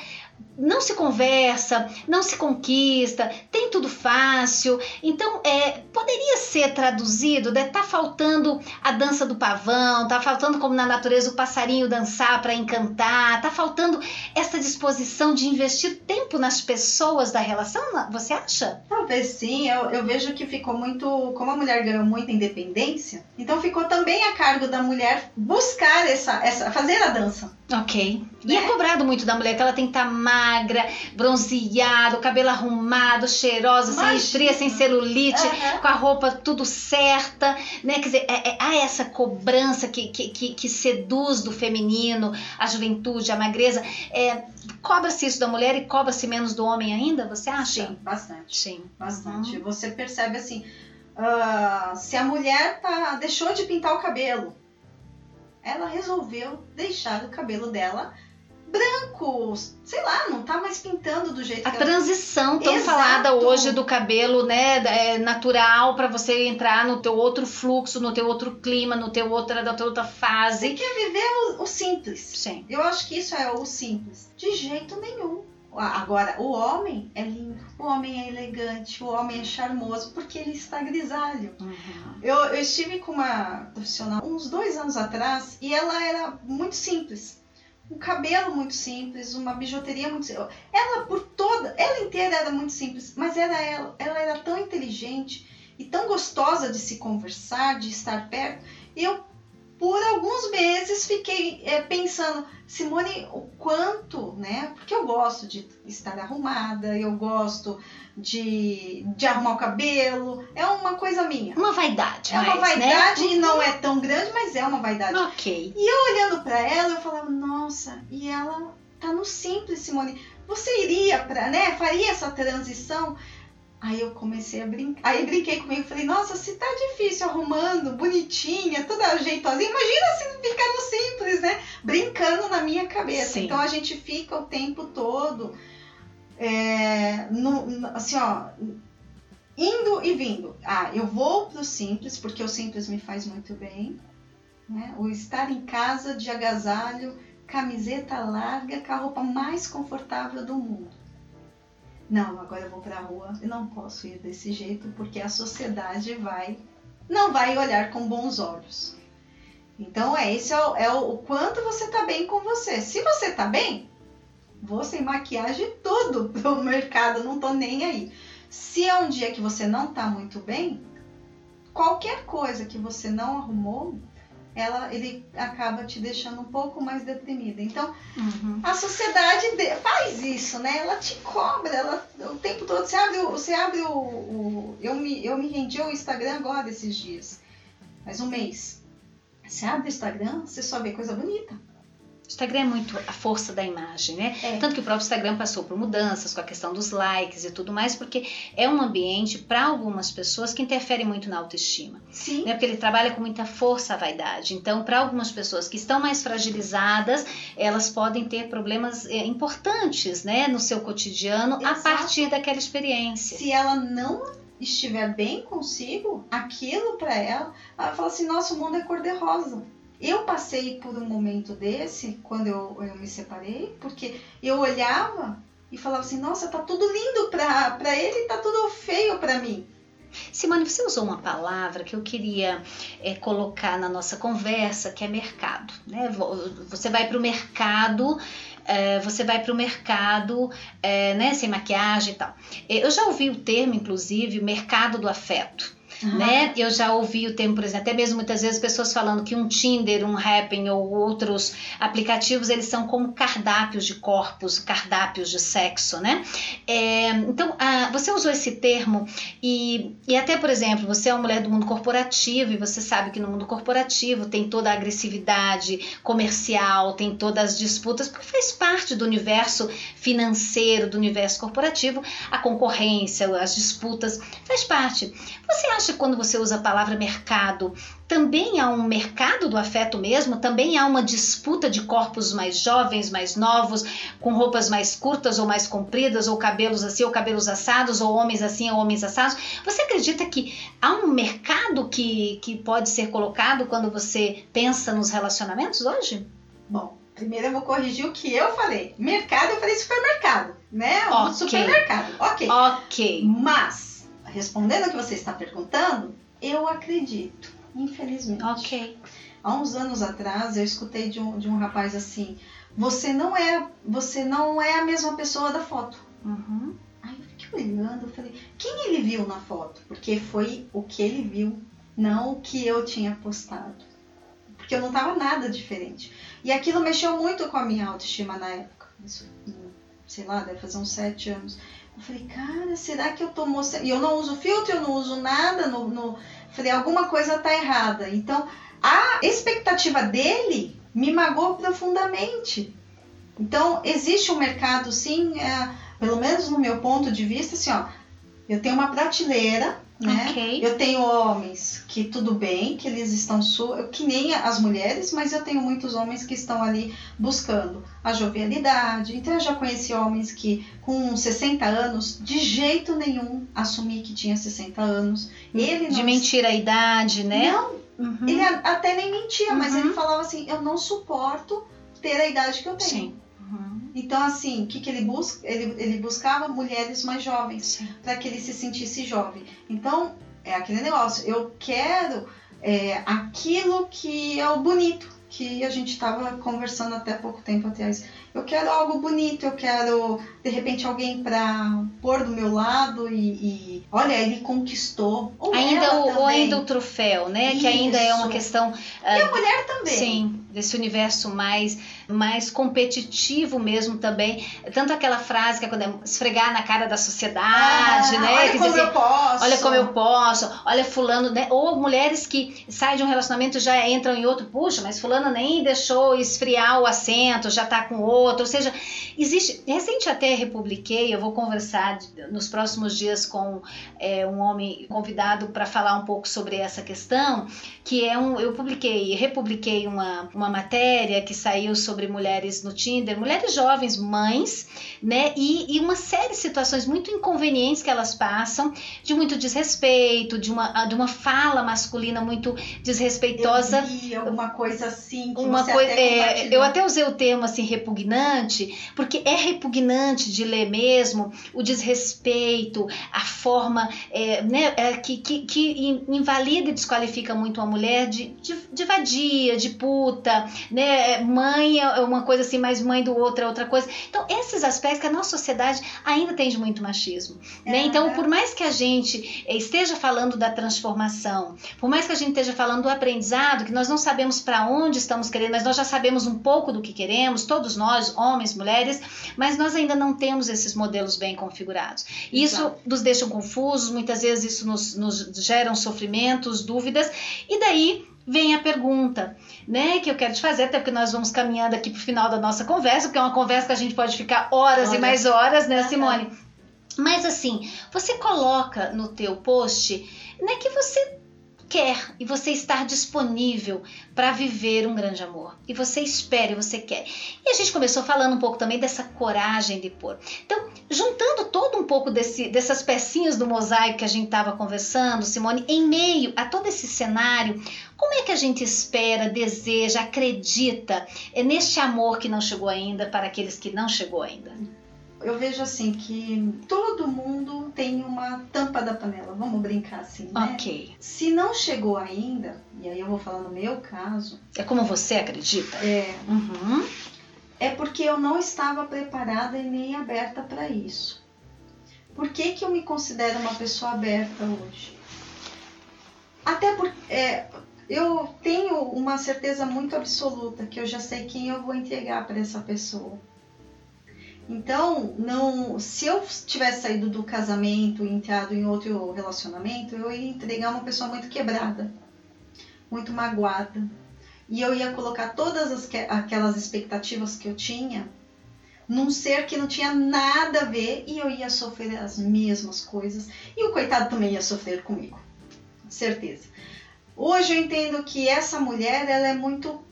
não se conversa, não se conquista, tem tudo fácil. Então, é, poderia ser traduzido, né? tá faltando a dança do pavão, tá faltando como na natureza o passarinho dançar para encantar, tá faltando essa disposição de investir tempo nas pessoas da relação, você acha? Talvez sim, eu, eu vejo que ficou muito, como a mulher ganhou muito muita independência, então ficou também a cargo da mulher buscar essa, essa fazer a dança. Ok. E é cobrado muito da mulher que ela tem que estar tá magra, bronzeada, o cabelo arrumado, cheirosa, Imagina. sem estria, sem celulite, uhum. com a roupa tudo certa, né? Quer dizer, é, é, há essa cobrança que, que, que, que, seduz do feminino, a juventude, a magreza. É, cobra-se isso da mulher e cobra-se menos do homem ainda, você acha? Sim, bastante. Sim. Bastante. Uhum. Você percebe assim, uh, se a mulher tá, deixou de pintar o cabelo, ela resolveu deixar o cabelo dela branco, sei lá, não tá mais pintando do jeito a que A transição tão Exato. falada hoje do cabelo, né, é, natural para você entrar no teu outro fluxo, no teu outro clima, no teu outra da tua outra fase. Você quer viver o, o simples. Sim. Eu acho que isso é o simples. De jeito nenhum. Agora, o homem é lindo, o homem é elegante, o homem é charmoso, porque ele está grisalho. Uhum. Eu, eu estive com uma profissional uns dois anos atrás e ela era muito simples. Um cabelo muito simples, uma bijuteria muito simples. Ela por toda, ela inteira era muito simples, mas era ela, ela era tão inteligente e tão gostosa de se conversar, de estar perto. E eu por alguns meses fiquei é, pensando, Simone, o quanto, né? Porque eu gosto de estar arrumada, eu gosto de, de arrumar o cabelo, é uma coisa minha. Uma vaidade, É mais, uma vaidade né? e não é tão grande, mas é uma vaidade. Ok. E eu olhando para ela, eu falava, nossa, e ela tá no simples, Simone. Você iria para, né? Faria essa transição? Aí eu comecei a brincar. Aí brinquei comigo e falei, nossa, se tá difícil arrumando, bonitinha, toda jeitosinha, imagina se ficar no simples, né? Brincando na minha cabeça. Sim. Então a gente fica o tempo todo é, no, assim, ó, indo e vindo. Ah, eu vou pro simples, porque o simples me faz muito bem. Né? O estar em casa de agasalho, camiseta larga, com a roupa mais confortável do mundo não, agora eu vou para a rua e não posso ir desse jeito porque a sociedade vai não vai olhar com bons olhos. Então é esse é o, é o, quanto você está bem com você. Se você está bem, vou sem maquiagem tudo pro mercado, não tô nem aí. Se é um dia que você não está muito bem, qualquer coisa que você não arrumou, ela, ele acaba te deixando um pouco mais deprimida. Então, uhum. a sociedade faz isso, né? Ela te cobra, ela, o tempo todo. Você abre, você abre o, o, eu, me, eu me rendi ao Instagram agora esses dias, faz um mês. Você abre o Instagram, você só vê coisa bonita. Instagram é muito a força da imagem, né? É. Tanto que o próprio Instagram passou por mudanças com a questão dos likes e tudo mais, porque é um ambiente para algumas pessoas que interfere muito na autoestima. Sim. Né? Porque ele trabalha com muita força a vaidade. Então, para algumas pessoas que estão mais fragilizadas, elas podem ter problemas é, importantes, né, no seu cotidiano Exato. a partir daquela experiência. Se ela não estiver bem consigo, aquilo para ela, ela fala assim: nossa, o mundo é cor-de-rosa. Eu passei por um momento desse quando eu, eu me separei, porque eu olhava e falava assim: nossa, tá tudo lindo pra, pra ele tá tudo feio pra mim. Simone, você usou uma palavra que eu queria é, colocar na nossa conversa, que é mercado. Né? Você vai para o mercado, é, você vai para o mercado é, né, sem maquiagem e tal. Eu já ouvi o termo, inclusive, mercado do afeto. Uhum. Né? Eu já ouvi o termo, por exemplo, até mesmo muitas vezes pessoas falando que um Tinder, um Happn ou outros aplicativos, eles são como cardápios de corpos, cardápios de sexo, né? É, então, ah, você usou esse termo e, e até, por exemplo, você é uma mulher do mundo corporativo e você sabe que no mundo corporativo tem toda a agressividade comercial, tem todas as disputas, porque faz parte do universo financeiro, do universo corporativo, a concorrência, as disputas, faz parte. Você acha que quando você usa a palavra mercado, também há um mercado do afeto mesmo? Também há uma disputa de corpos mais jovens, mais novos, com roupas mais curtas ou mais compridas, ou cabelos assim, ou cabelos assados, ou homens assim, ou homens assados? Você acredita que há um mercado que, que pode ser colocado quando você pensa nos relacionamentos hoje? Bom, primeiro eu vou corrigir o que eu falei. Mercado, eu falei supermercado, né? Um okay. supermercado. Ok. Ok. Mas respondendo o que você está perguntando, eu acredito, infelizmente. Ok. Há uns anos atrás eu escutei de um, de um rapaz assim: você não é você não é a mesma pessoa da foto. Uhum. Aí eu fiquei olhando, eu falei: quem ele viu na foto? Porque foi o que ele viu. não o que eu tinha postado. Porque eu não tava nada diferente. E aquilo mexeu muito com a minha autoestima na época. Isso, sei lá, deve fazer uns sete anos. Eu falei, cara, será que eu tô mostrando. E eu não uso filtro, eu não uso nada. No, no... Falei, alguma coisa tá errada. Então, a expectativa dele me magoou profundamente. Então, existe um mercado, sim, é, pelo menos no meu ponto de vista, assim, ó. Eu tenho uma prateleira né? Okay. Eu tenho homens que tudo bem, que eles estão que nem as mulheres, mas eu tenho muitos homens que estão ali buscando a jovialidade. Então eu já conheci homens que com 60 anos de jeito nenhum assumi que tinha 60 anos. Ele de mentira a idade, né? Não. Uhum. Ele até nem mentia, uhum. mas ele falava assim: "Eu não suporto ter a idade que eu tenho". Sim. Então, assim, o que, que ele busca? Ele, ele buscava mulheres mais jovens, para que ele se sentisse jovem. Então, é aquele negócio, eu quero é, aquilo que é o bonito, que a gente estava conversando até pouco tempo atrás. Eu quero algo bonito, eu quero, de repente, alguém para pôr do meu lado e, e olha, ele conquistou. Ou ainda o, ou ainda o troféu, né? Isso. Que ainda é uma questão. E uh, a mulher também. Sim, desse universo mais mais competitivo mesmo também. Tanto aquela frase que é quando é esfregar na cara da sociedade, ah, né? Olha como dizer, eu posso. Olha como eu posso, olha fulano, né? Ou mulheres que saem de um relacionamento já entram em outro, puxa, mas fulano nem deixou esfriar o assento, já tá com outro. Ou seja, existe. Recente até republiquei, eu vou conversar nos próximos dias com é, um homem convidado para falar um pouco sobre essa questão, que é um. Eu publiquei, republiquei uma, uma matéria que saiu sobre mulheres no Tinder, mulheres jovens, mães, né? E, e uma série de situações muito inconvenientes que elas passam, de muito desrespeito, de uma, de uma fala masculina muito desrespeitosa. Eu alguma coisa assim que uma coisa, é, Eu até usei o termo assim, repugnante, porque é repugnante de ler mesmo o desrespeito, a forma é, né, é, que, que, que invalida e desqualifica muito uma mulher de, de, de vadia, de puta, né? Mãe é uma coisa assim, mais mãe do outro é outra coisa. Então, esses aspectos que a nossa sociedade ainda tem de muito machismo. É. Né? Então, por mais que a gente esteja falando da transformação, por mais que a gente esteja falando do aprendizado, que nós não sabemos para onde estamos querendo, mas nós já sabemos um pouco do que queremos, todos nós, homens, mulheres, mas nós ainda não temos esses modelos bem configurados. Isso nos deixa confusos, muitas vezes isso nos, nos gera sofrimentos, dúvidas, e daí vem a pergunta, né, que eu quero te fazer, até porque nós vamos caminhando aqui para o final da nossa conversa, porque é uma conversa que a gente pode ficar horas Olha. e mais horas, né, Simone? Mas assim, você coloca no teu post, né, que você quer e você estar disponível para viver um grande amor. E você espera e você quer. E a gente começou falando um pouco também dessa coragem de pôr. Então, juntando todo um pouco desse, dessas pecinhas do mosaico que a gente estava conversando, Simone, em meio a todo esse cenário, como é que a gente espera, deseja, acredita neste amor que não chegou ainda para aqueles que não chegou ainda? Eu vejo assim que todo mundo tem uma tampa da panela, vamos brincar assim, né? Ok. Se não chegou ainda, e aí eu vou falar no meu caso. É como você acredita? É. Uhum. É porque eu não estava preparada e nem aberta para isso. Por que, que eu me considero uma pessoa aberta hoje? Até porque é, eu tenho uma certeza muito absoluta que eu já sei quem eu vou entregar para essa pessoa. Então, não, se eu tivesse saído do casamento e entrado em outro relacionamento, eu ia entregar uma pessoa muito quebrada, muito magoada. E eu ia colocar todas as, aquelas expectativas que eu tinha num ser que não tinha nada a ver e eu ia sofrer as mesmas coisas. E o coitado também ia sofrer comigo, certeza. Hoje eu entendo que essa mulher ela é muito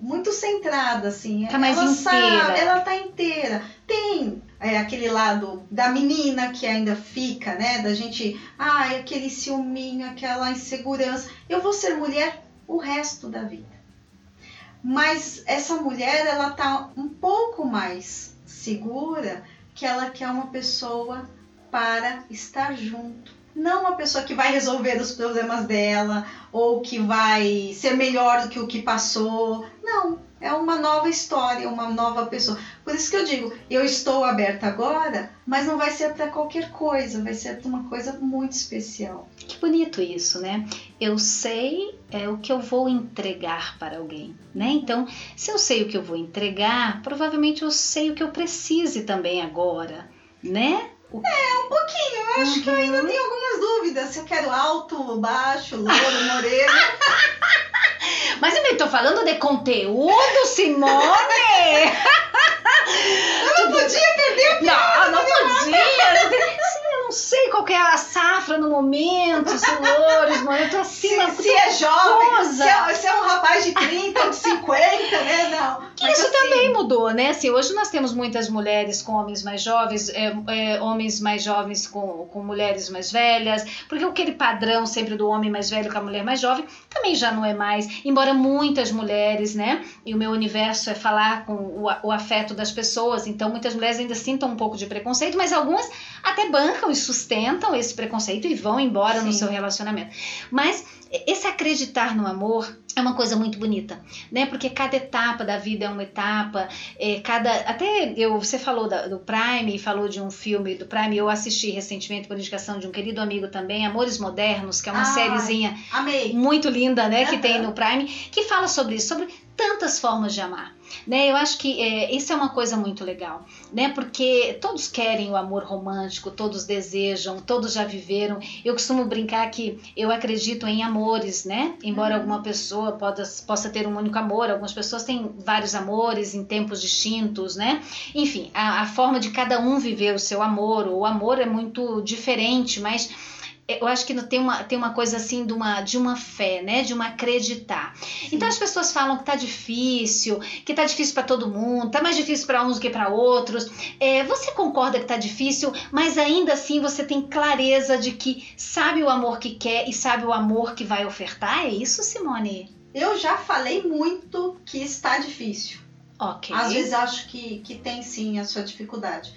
muito centrada, assim. Tá mais ela inteira. Sabe, ela tá inteira. Tem é, aquele lado da menina que ainda fica, né? Da gente, ah, aquele ciúminho, aquela insegurança. Eu vou ser mulher o resto da vida. Mas essa mulher, ela tá um pouco mais segura que ela quer uma pessoa para estar junto. Não uma pessoa que vai resolver os problemas dela ou que vai ser melhor do que o que passou. Não, é uma nova história, uma nova pessoa. Por isso que eu digo, eu estou aberta agora, mas não vai ser para qualquer coisa, vai ser para uma coisa muito especial. Que bonito isso, né? Eu sei é o que eu vou entregar para alguém, né? Então, se eu sei o que eu vou entregar, provavelmente eu sei o que eu precise também agora, né? É, um pouquinho. Eu acho uhum. que eu ainda uhum. tenho algumas dúvidas. Se eu quero alto, baixo, louro, moreno. Mas eu tô falando de conteúdo, Simone! eu não podia perder o Não, não podia! não sei qual é a safra no momento, se louros, mano. Eu tô acima. Se, se é jovem, se é, se é, um rapaz de 30 ou de 50, né? Não. Que isso assim... também mudou, né? Assim, hoje nós temos muitas mulheres com homens mais jovens, é, é, homens mais jovens com, com mulheres mais velhas, porque aquele padrão sempre do homem mais velho com a mulher mais jovem também já não é mais. Embora muitas mulheres, né? E o meu universo é falar com o, o afeto das pessoas, então muitas mulheres ainda sintam um pouco de preconceito, mas algumas até bancam e sustentam esse preconceito e vão embora Sim. no seu relacionamento. Mas esse acreditar no amor é uma coisa muito bonita, né? Porque cada etapa da vida é uma etapa, é, cada até eu você falou da, do Prime, falou de um filme do Prime, eu assisti recentemente por indicação de um querido amigo também, Amores Modernos, que é uma Ai, sériezinha amei. muito linda, né? Uhum. Que tem no Prime, que fala sobre isso, sobre tantas formas de amar. Né? Eu acho que é, isso é uma coisa muito legal, né? Porque todos querem o amor romântico, todos desejam, todos já viveram. Eu costumo brincar que eu acredito em amores, né? Embora uhum. alguma pessoa possa, possa ter um único amor, algumas pessoas têm vários amores em tempos distintos, né? Enfim, a, a forma de cada um viver o seu amor, o amor é muito diferente, mas eu acho que tem uma, tem uma coisa assim de uma, de uma fé, né? De uma acreditar. Sim. Então as pessoas falam que tá difícil, que tá difícil para todo mundo, tá mais difícil para uns do que para outros. É, você concorda que tá difícil, mas ainda assim você tem clareza de que sabe o amor que quer e sabe o amor que vai ofertar? É isso, Simone? Eu já falei muito que está difícil. Ok. Às vezes acho que, que tem sim a sua dificuldade.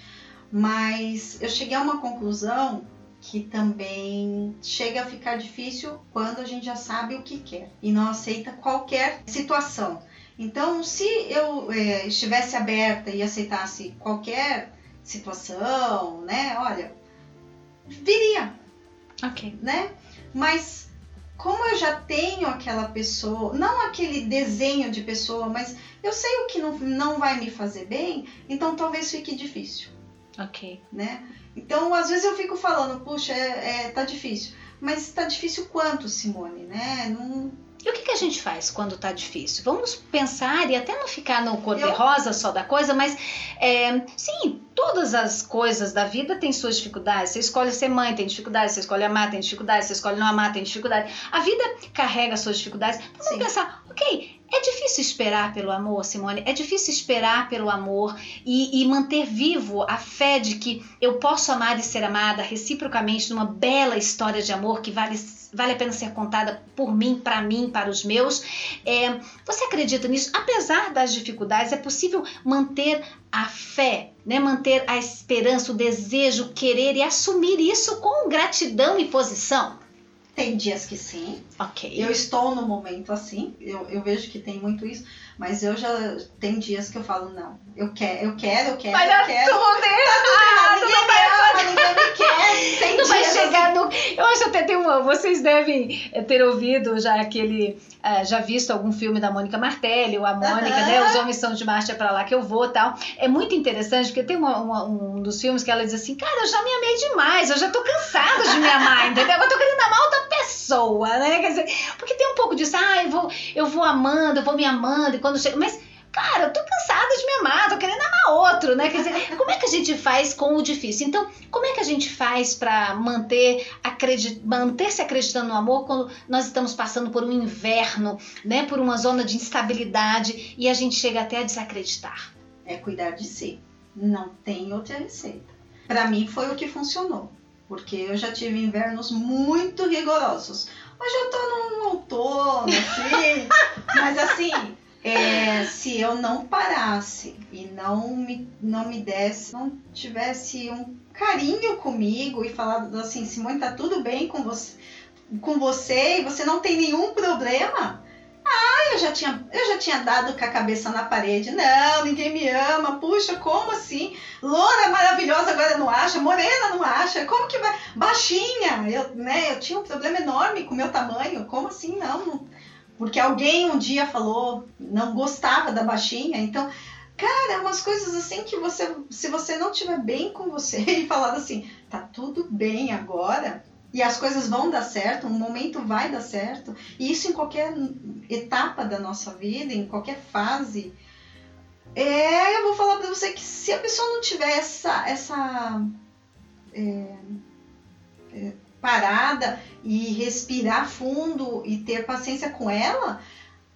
Mas eu cheguei a uma conclusão que também chega a ficar difícil quando a gente já sabe o que quer e não aceita qualquer situação. Então, se eu é, estivesse aberta e aceitasse qualquer situação, né, olha, viria. Ok. Né? Mas como eu já tenho aquela pessoa, não aquele desenho de pessoa, mas eu sei o que não, não vai me fazer bem, então talvez fique difícil. Ok. Né? Então, às vezes eu fico falando, puxa, é, é, tá difícil. Mas tá difícil quanto, Simone, né? Não... E o que, que a gente faz quando tá difícil? Vamos pensar e até não ficar no cor-de-rosa só da coisa, mas é, sim, todas as coisas da vida têm suas dificuldades. Você escolhe ser mãe, tem dificuldade. Você escolhe amar, tem dificuldade. Você escolhe não amar, tem dificuldade. A vida carrega suas dificuldades. Então, vamos pensar, ok, é difícil esperar pelo amor, Simone. É difícil esperar pelo amor e, e, manter vivo a fé de que eu posso amar e ser amada reciprocamente numa bela história de amor que vale, vale a pena ser contada por mim, para mim, para os meus. É, você acredita nisso? Apesar das dificuldades, é possível manter a fé, né? manter a esperança, o desejo, o querer e assumir isso com gratidão e posição. Tem dias que sim. Ok. Eu estou no momento assim. Eu, eu vejo que tem muito isso. Mas eu já tem dias que eu falo, não. Eu quero, eu quero, eu quero, vai eu quero. Tudo tá errado, ninguém me ama, ninguém me quer. Tem não vai chegar assim. no. Eu acho até tem uma. Vocês devem ter ouvido já aquele. Uh, já visto algum filme da Mônica Martelli, ou a Mônica, uh -huh. né? Os homens são de marcha para lá que eu vou tal. É muito interessante, porque tem uma, uma, um dos filmes que ela diz assim, cara, eu já me amei demais, eu já tô cansada de me amar, entendeu? Eu tô querendo amar outra pessoa, né? Quer dizer, porque tem um pouco disso, ah, eu vou, eu vou amando, eu vou me amando, e quando chega. Mas, cara, eu tô cansada de me amar, tô querendo amar outro, né? Quer dizer, como é que a gente faz com o difícil? Então, como é que a gente faz para manter, acredit, manter se acreditando no amor quando nós estamos passando por um inverno, né? Por uma zona de instabilidade e a gente chega até a desacreditar? É cuidar de si. Não tem outra receita. Para mim foi o que funcionou porque eu já tive invernos muito rigorosos. Hoje eu tô num outono, assim, mas assim, é, se eu não parasse e não me, não me desse, não tivesse um carinho comigo e falado assim, Simone, tá tudo bem com você, com você e você não tem nenhum problema. Ah, eu já tinha, eu já tinha dado com a cabeça na parede. Não, ninguém me ama. Puxa, como assim? Loura maravilhosa agora não acha, morena não acha. Como que vai? Baixinha. Eu, né, eu tinha um problema enorme com o meu tamanho. Como assim? Não, não. Porque alguém um dia falou, não gostava da baixinha. Então, cara, umas coisas assim que você, se você não tiver bem com você e falar assim, tá tudo bem agora, e as coisas vão dar certo, um momento vai dar certo, e isso em qualquer etapa da nossa vida, em qualquer fase. É, eu vou falar para você que se a pessoa não tiver essa, essa é, é, parada e respirar fundo e ter paciência com ela,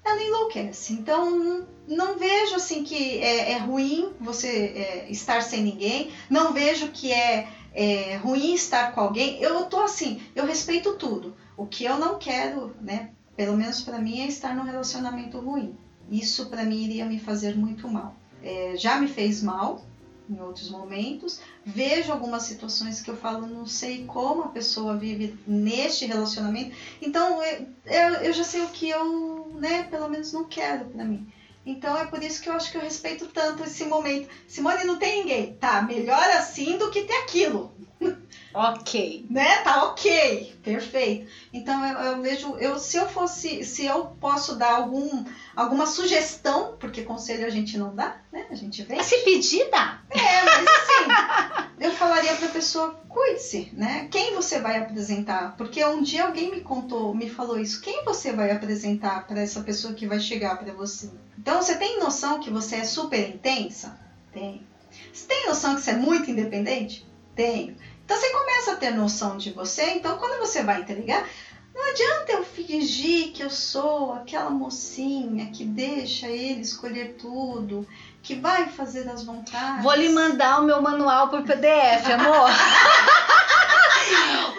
ela enlouquece. Então, não vejo assim que é, é ruim você é, estar sem ninguém, não vejo que é é ruim estar com alguém, eu tô assim, eu respeito tudo. O que eu não quero, né, pelo menos para mim, é estar num relacionamento ruim. Isso para mim iria me fazer muito mal. É, já me fez mal em outros momentos. Vejo algumas situações que eu falo, não sei como a pessoa vive neste relacionamento. Então eu, eu, eu já sei o que eu, né, pelo menos não quero para mim. Então é por isso que eu acho que eu respeito tanto esse momento. Simone, não tem ninguém. Tá, melhor assim do que ter aquilo. Ok. Né? Tá ok. Perfeito. Então eu, eu, vejo, eu, se eu fosse, se eu posso dar algum, alguma sugestão, porque conselho a gente não dá, né? A gente vem. Se pedir, dá. É, mas assim, eu falaria pra pessoa, cuide-se, né? Quem você vai apresentar? Porque um dia alguém me contou, me falou isso. Quem você vai apresentar para essa pessoa que vai chegar para você? Então você tem noção que você é super intensa? Tem. Você tem noção que você é muito independente? Tenho. Então você começa a ter noção de você, então quando você vai entregar, não adianta eu fingir que eu sou aquela mocinha que deixa ele escolher tudo, que vai fazer as vontades. Vou lhe mandar o meu manual por PDF, amor.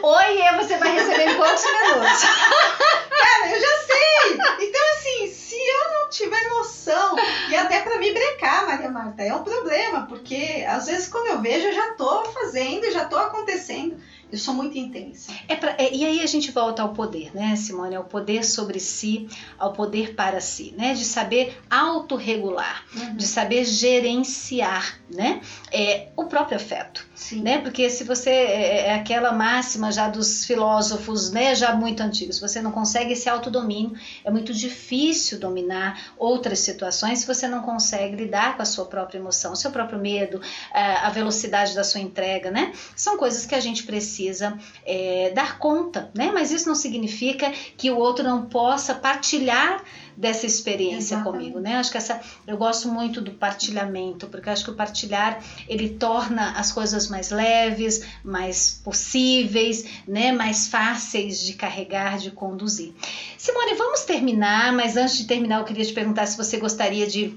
Oiê, você vai receber em quantos minutos? Cara, eu já sei! Então, assim, se eu não tiver noção, e até para me brecar, Maria Marta, é um problema, porque às vezes quando eu vejo, eu já tô fazendo, já tô acontecendo. Eu sou muito intensa. É pra, é, e aí a gente volta ao poder, né, Simone? Ao poder sobre si, ao poder para si, né? De saber autorregular, uhum. de saber gerenciar, né? É, o próprio afeto, Sim. né? Porque se você é, é aquela máxima já dos filósofos, né? Já muito antigos, você não consegue esse autodomínio, é muito difícil dominar outras situações se você não consegue lidar com a sua própria emoção, o seu próprio medo, a velocidade da sua entrega, né? São coisas que a gente precisa precisa é, dar conta, né? Mas isso não significa que o outro não possa partilhar dessa experiência Exatamente. comigo, né? Acho que essa eu gosto muito do partilhamento, porque acho que o partilhar ele torna as coisas mais leves, mais possíveis, né? Mais fáceis de carregar, de conduzir. Simone, vamos terminar, mas antes de terminar eu queria te perguntar se você gostaria de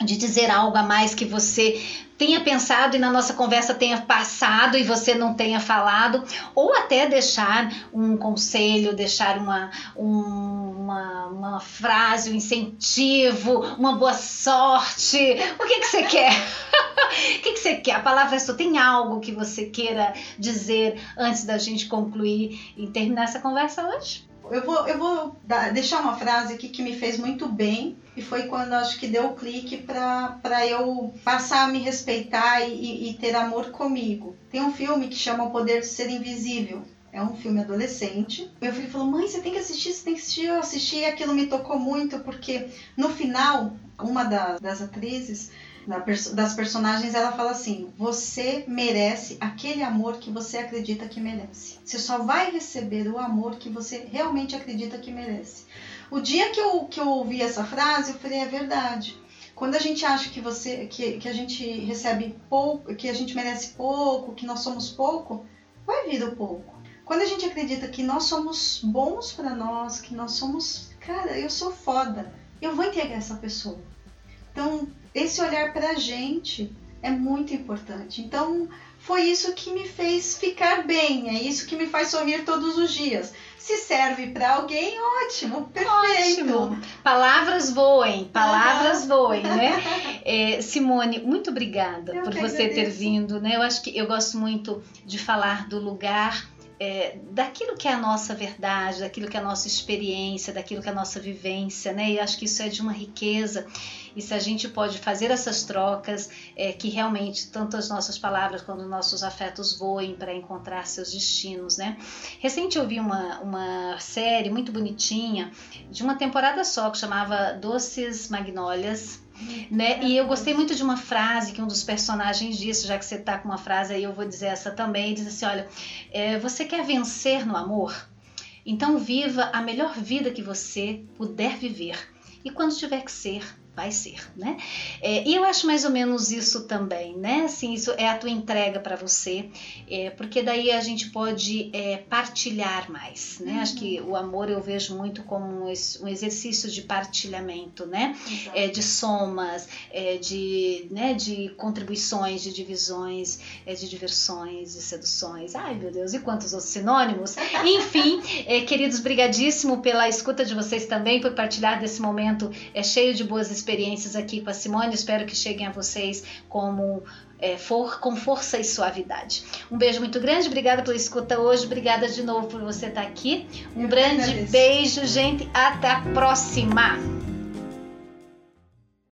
de dizer algo a mais que você tenha pensado e na nossa conversa tenha passado e você não tenha falado, ou até deixar um conselho, deixar uma, um, uma, uma, frase, um incentivo, uma boa sorte. O que, que você quer? o que, que você quer? A palavra é só. Tem algo que você queira dizer antes da gente concluir e terminar essa conversa hoje? Eu vou, eu vou dar, deixar uma frase aqui que me fez muito bem e foi quando acho que deu o clique para eu passar a me respeitar e, e, ter amor comigo. Tem um filme que chama O Poder de Ser Invisível. É um filme adolescente. Meu filho falou: Mãe, você tem que assistir, você tem que assistir. Eu assisti e aquilo me tocou muito, porque no final, uma da, das atrizes das personagens, ela fala assim: você merece aquele amor que você acredita que merece. Você só vai receber o amor que você realmente acredita que merece. O dia que eu, que eu ouvi essa frase, eu falei: é verdade. Quando a gente acha que você que, que a gente recebe pouco, que a gente merece pouco, que nós somos pouco, vai vir o pouco. Quando a gente acredita que nós somos bons para nós, que nós somos, cara, eu sou foda, eu vou entregar essa pessoa. Então, esse olhar para a gente é muito importante. Então, foi isso que me fez ficar bem, é isso que me faz sorrir todos os dias. Se serve para alguém, ótimo, perfeito. Ótimo. Palavras voem, palavras uhum. voem, né? É, Simone, muito obrigada eu por você agradeço. ter vindo, né? Eu acho que eu gosto muito de falar do lugar é, daquilo que é a nossa verdade, daquilo que é a nossa experiência, daquilo que é a nossa vivência, né? E acho que isso é de uma riqueza. E se a gente pode fazer essas trocas, é, que realmente tanto as nossas palavras quanto os nossos afetos voem para encontrar seus destinos, né? Recente eu vi uma, uma série muito bonitinha, de uma temporada só, que chamava Doces Magnólias né? E eu gostei muito de uma frase que um dos personagens disse, já que você está com uma frase aí, eu vou dizer essa também. Diz assim: olha, é, você quer vencer no amor? Então viva a melhor vida que você puder viver. E quando tiver que ser, vai ser, né? É, e eu acho mais ou menos isso também, né? Assim, isso é a tua entrega para você, é, porque daí a gente pode é, partilhar mais, né? Uhum. Acho que o amor eu vejo muito como um, um exercício de partilhamento, né? É, de somas, é, de, né, de contribuições, de divisões, é, de diversões, de seduções. Ai, meu Deus, e quantos outros sinônimos? Enfim, queridos, brigadíssimo pela escuta de vocês também, por partilhar desse momento é, cheio de boas experiências experiências aqui com a Simone. Espero que cheguem a vocês como é, for, com força e suavidade. Um beijo muito grande, obrigada pela escuta hoje, obrigada de novo por você estar aqui. Um Eu grande beijo, gente. Até a próxima!